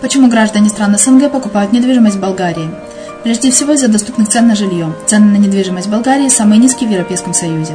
Почему граждане стран СНГ покупают недвижимость в Болгарии? Прежде всего из-за доступных цен на жилье. Цены на недвижимость в Болгарии самые низкие в Европейском Союзе.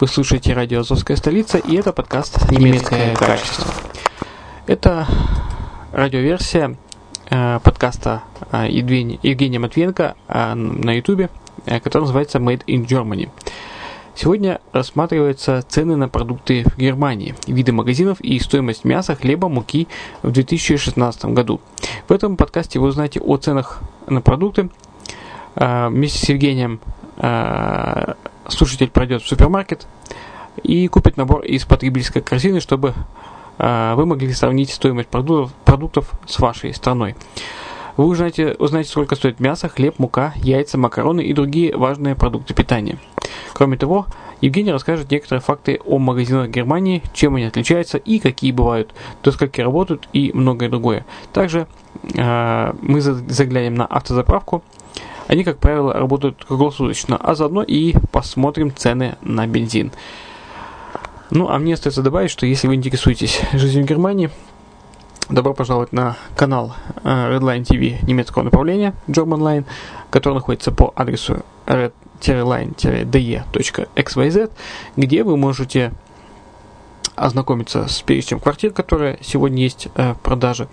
Вы слушаете радио «Азовская столица» и это подкаст «Немецкое качество». Это радиоверсия э, подкаста э, Евгения, Матвенко э, на ютубе. который называется Made in Germany. Сегодня рассматриваются цены на продукты в Германии, виды магазинов и стоимость мяса, хлеба, муки в 2016 году. В этом подкасте вы узнаете о ценах на продукты. А, вместе с Евгением а, слушатель пройдет в супермаркет и купит набор из потребительской корзины, чтобы а, вы могли сравнить стоимость продуктов, продуктов с вашей страной. Вы узнаете, узнаете, сколько стоит мясо, хлеб, мука, яйца, макароны и другие важные продукты питания. Кроме того, Евгений расскажет некоторые факты о магазинах Германии, чем они отличаются и какие бывают, до скольки работают и многое другое. Также э, мы заглянем на автозаправку. Они, как правило, работают круглосуточно, а заодно и посмотрим цены на бензин. Ну, а мне остается добавить, что если вы интересуетесь жизнью в Германии, добро пожаловать на канал э, Redline TV немецкого направления German который находится по адресу red line-de.xyz, где вы можете ознакомиться с перечнем квартир, которые сегодня есть э, в продаже,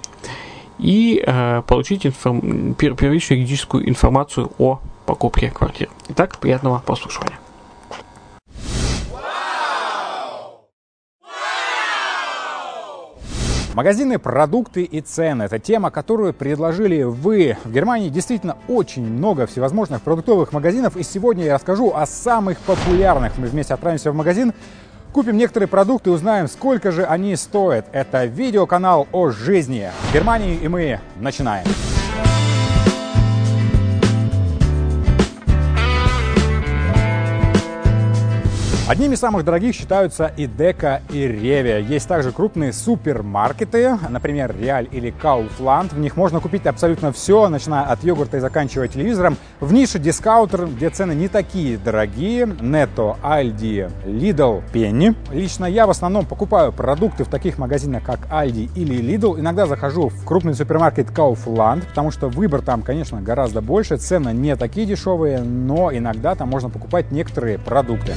и э, получить информ... первичную юридическую информацию о покупке квартир. Итак, приятного прослушивания. Магазины, продукты и цены – это тема, которую предложили вы. В Германии действительно очень много всевозможных продуктовых магазинов, и сегодня я расскажу о самых популярных. Мы вместе отправимся в магазин, купим некоторые продукты и узнаем, сколько же они стоят. Это видеоканал о жизни в Германии, и мы начинаем. Одними из самых дорогих считаются и Дека, и Ревия. Есть также крупные супермаркеты, например, Реаль или Kaufland. В них можно купить абсолютно все, начиная от йогурта и заканчивая телевизором. В нише дискаунтер, где цены не такие дорогие. Нетто, Альди, Lidl, Penny. Лично я в основном покупаю продукты в таких магазинах, как Aldi или Lidl. Иногда захожу в крупный супермаркет Kaufland, потому что выбор там, конечно, гораздо больше. Цены не такие дешевые, но иногда там можно покупать некоторые продукты.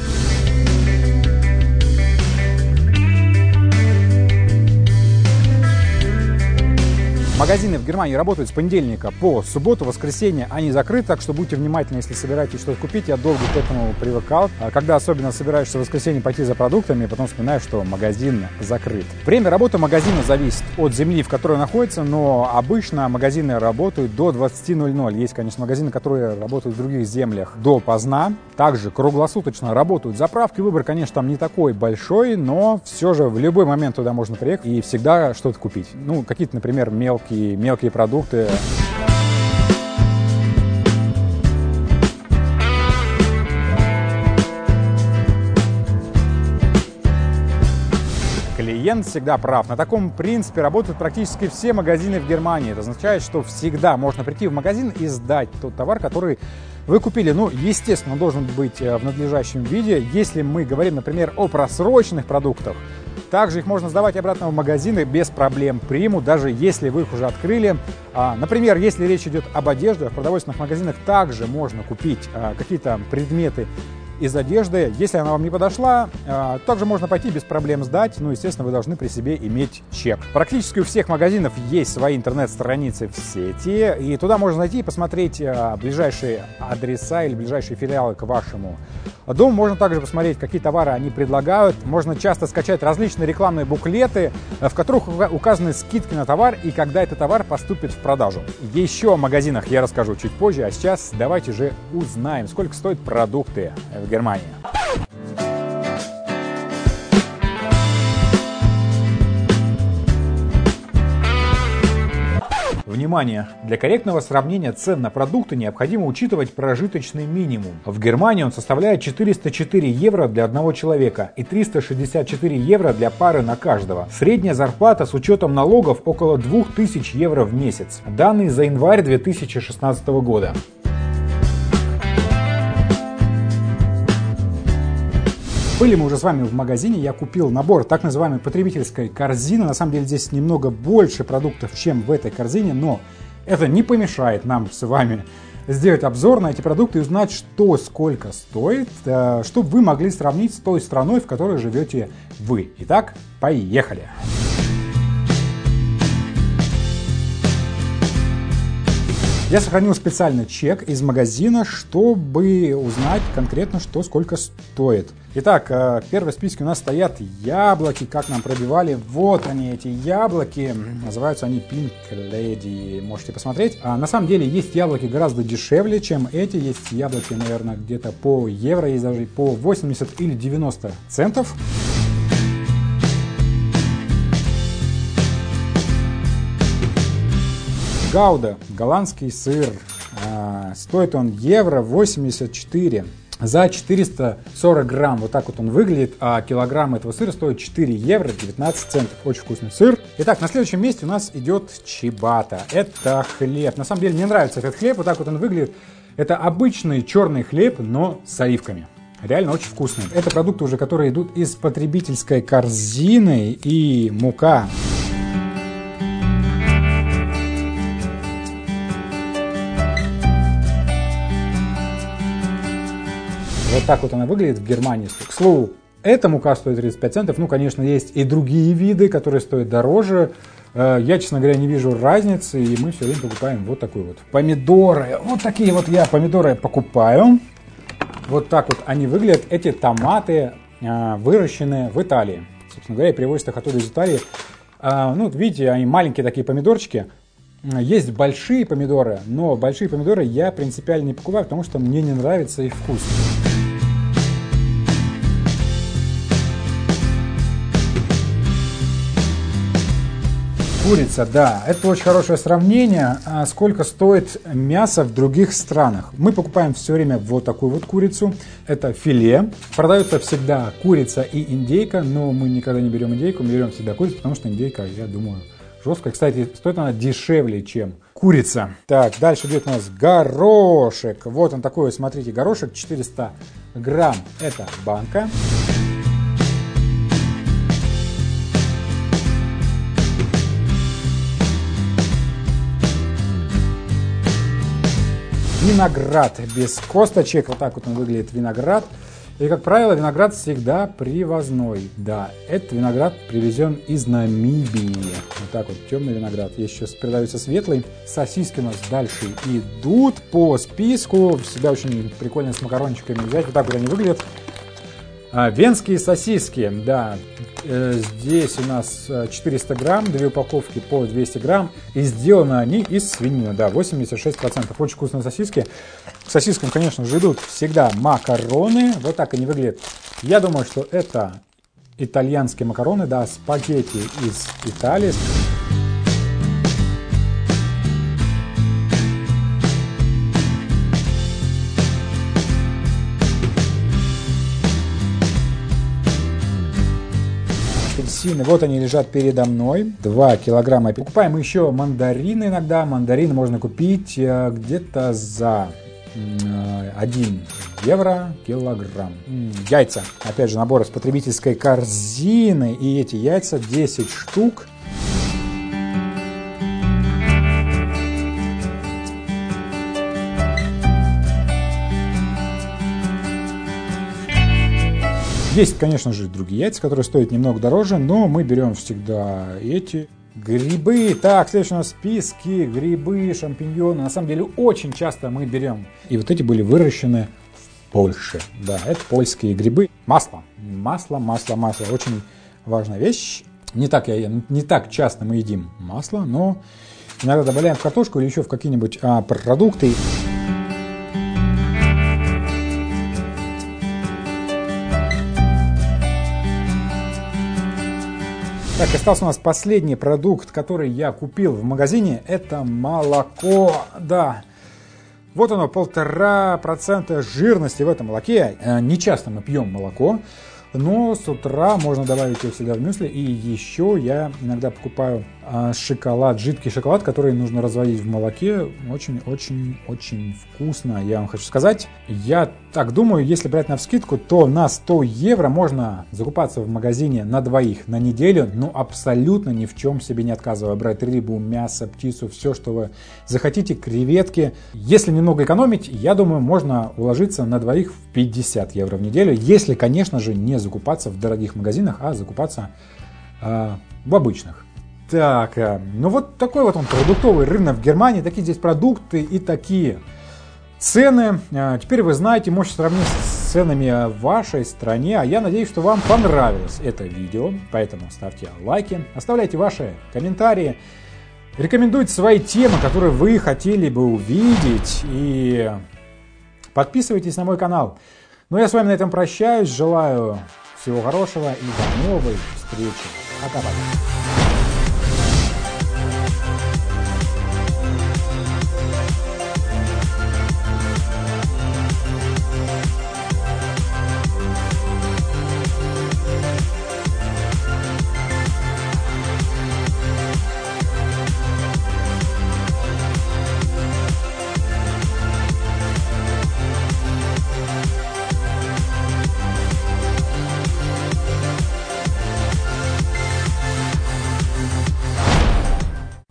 Магазины в Германии работают с понедельника по субботу, воскресенье они закрыты, так что будьте внимательны, если собираетесь что-то купить. Я долго к этому привыкал. А когда особенно собираешься в воскресенье пойти за продуктами, потом вспоминаешь, что магазин закрыт. Время работы магазина зависит от земли, в которой находится, но обычно магазины работают до 20.00. Есть, конечно, магазины, которые работают в других землях до поздна. Также круглосуточно работают заправки. Выбор, конечно, там не такой большой, но все же в любой момент туда можно приехать и всегда что-то купить. Ну, какие-то, например, мелкие мелкие, мелкие продукты. клиент всегда прав. На таком принципе работают практически все магазины в Германии. Это означает, что всегда можно прийти в магазин и сдать тот товар, который вы купили. Ну, естественно, он должен быть э, в надлежащем виде. Если мы говорим, например, о просроченных продуктах, также их можно сдавать обратно в магазины без проблем. Примут, даже если вы их уже открыли. А, например, если речь идет об одежде, в продовольственных магазинах также можно купить а, какие-то предметы из одежды. Если она вам не подошла, а, также можно пойти без проблем сдать. Ну, естественно, вы должны при себе иметь чек. Практически у всех магазинов есть свои интернет-страницы в сети. И туда можно зайти и посмотреть а, ближайшие адреса или ближайшие филиалы к вашему дому. Можно также посмотреть, какие товары они предлагают. Можно часто скачать различные рекламные буклеты, в которых указаны скидки на товар и когда этот товар поступит в продажу. Еще о магазинах я расскажу чуть позже, а сейчас давайте же узнаем, сколько стоят продукты в Германии. Внимание! Для корректного сравнения цен на продукты необходимо учитывать прожиточный минимум. В Германии он составляет 404 евро для одного человека и 364 евро для пары на каждого. Средняя зарплата с учетом налогов около 2000 евро в месяц. Данные за январь 2016 года. Были мы уже с вами в магазине, я купил набор так называемой потребительской корзины. На самом деле здесь немного больше продуктов, чем в этой корзине, но это не помешает нам с вами сделать обзор на эти продукты и узнать, что сколько стоит, э, чтобы вы могли сравнить с той страной, в которой живете вы. Итак, поехали! Я сохранил специально чек из магазина, чтобы узнать конкретно, что сколько стоит. Итак, э, в первой списке у нас стоят яблоки, как нам пробивали. Вот они, эти яблоки. Называются они Pink Lady. Можете посмотреть. А на самом деле есть яблоки гораздо дешевле, чем эти. Есть яблоки, наверное, где-то по евро, есть даже по 80 или 90 центов. Гауда, голландский сыр. А, стоит он евро 84 за 440 грамм. Вот так вот он выглядит, а килограмм этого сыра стоит 4 евро 19 центов. Очень вкусный сыр. Итак, на следующем месте у нас идет чибата. Это хлеб. На самом деле мне нравится этот хлеб, вот так вот он выглядит. Это обычный черный хлеб, но с оливками. Реально очень вкусный. Это продукты уже, которые идут из потребительской корзины и мука. Вот так вот она выглядит в Германии. К слову, эта мука стоит 35 центов. Ну, конечно, есть и другие виды, которые стоят дороже. Э, я, честно говоря, не вижу разницы, и мы все время покупаем вот такой вот. Помидоры. Вот такие вот я помидоры покупаю. Вот так вот они выглядят. Эти томаты э, выращены в Италии. Собственно говоря, привозят их оттуда из Италии. Э, ну, видите, они маленькие такие помидорчики. Есть большие помидоры, но большие помидоры я принципиально не покупаю, потому что мне не нравится их вкус. Курица, да, это очень хорошее сравнение. А сколько стоит мясо в других странах? Мы покупаем все время вот такую вот курицу. Это филе. Продается всегда курица и индейка, но мы никогда не берем индейку, мы берем всегда курицу, потому что индейка, я думаю, жесткая. Кстати, стоит она дешевле, чем курица. Так, дальше идет у нас горошек. Вот он такой, смотрите, горошек 400 грамм. Это банка. Виноград без косточек. Вот так вот он выглядит виноград. И, как правило, виноград всегда привозной. Да, этот виноград привезен из Намибии. Вот так вот, темный виноград. Есть еще продается светлый. Сосиски у нас дальше идут по списку. Всегда очень прикольно с макарончиками взять. Вот так вот они выглядят. А, венские сосиски, да, э, здесь у нас 400 э, грамм, две упаковки по 200 грамм, и сделаны они из свинины, да, 86%. Очень вкусные сосиски. К сосискам, конечно же, идут всегда макароны, вот так они выглядят. Я думаю, что это итальянские макароны, да, спагетти из Италии. Апельсины. Вот они лежат передо мной. 2 килограмма. Покупаем еще мандарины иногда. Мандарины можно купить э, где-то за 1 евро килограмм. Яйца. Опять же, набор из потребительской корзины. И эти яйца 10 штук. Есть, конечно же, другие яйца, которые стоят немного дороже, но мы берем всегда эти. Грибы. Так, следующий у нас списки. Грибы, шампиньоны. На самом деле, очень часто мы берем. И вот эти были выращены в Польше. Да, это польские грибы. Масло. Масло, масло, масло. Очень важная вещь. Не так, я, не так часто мы едим масло, но иногда добавляем в картошку или еще в какие-нибудь а, продукты. Так, остался у нас последний продукт, который я купил в магазине. Это молоко. Да, вот оно, полтора процента жирности в этом молоке. Э, не часто мы пьем молоко, но с утра можно добавить его всегда в мюсли. И еще я иногда покупаю а, шоколад, жидкий шоколад, который нужно разводить в молоке. Очень-очень-очень вкусно, я вам хочу сказать. Я так думаю, если брать на вскидку, то на 100 евро можно закупаться в магазине на двоих на неделю, но абсолютно ни в чем себе не отказывая. Брать рыбу, мясо, птицу, все, что вы захотите, креветки. Если немного экономить, я думаю, можно уложиться на двоих в 50 евро в неделю, если, конечно же, не закупаться в дорогих магазинах, а закупаться э, в обычных. Так, э, ну вот такой вот он продуктовый рынок в Германии, такие здесь продукты и такие цены. Э, теперь вы знаете, можете сравнить с ценами в вашей стране. А я надеюсь, что вам понравилось это видео, поэтому ставьте лайки, оставляйте ваши комментарии, рекомендуйте свои темы, которые вы хотели бы увидеть и подписывайтесь на мой канал. Ну я с вами на этом прощаюсь, желаю всего хорошего и до новой встречи. Пока-пока.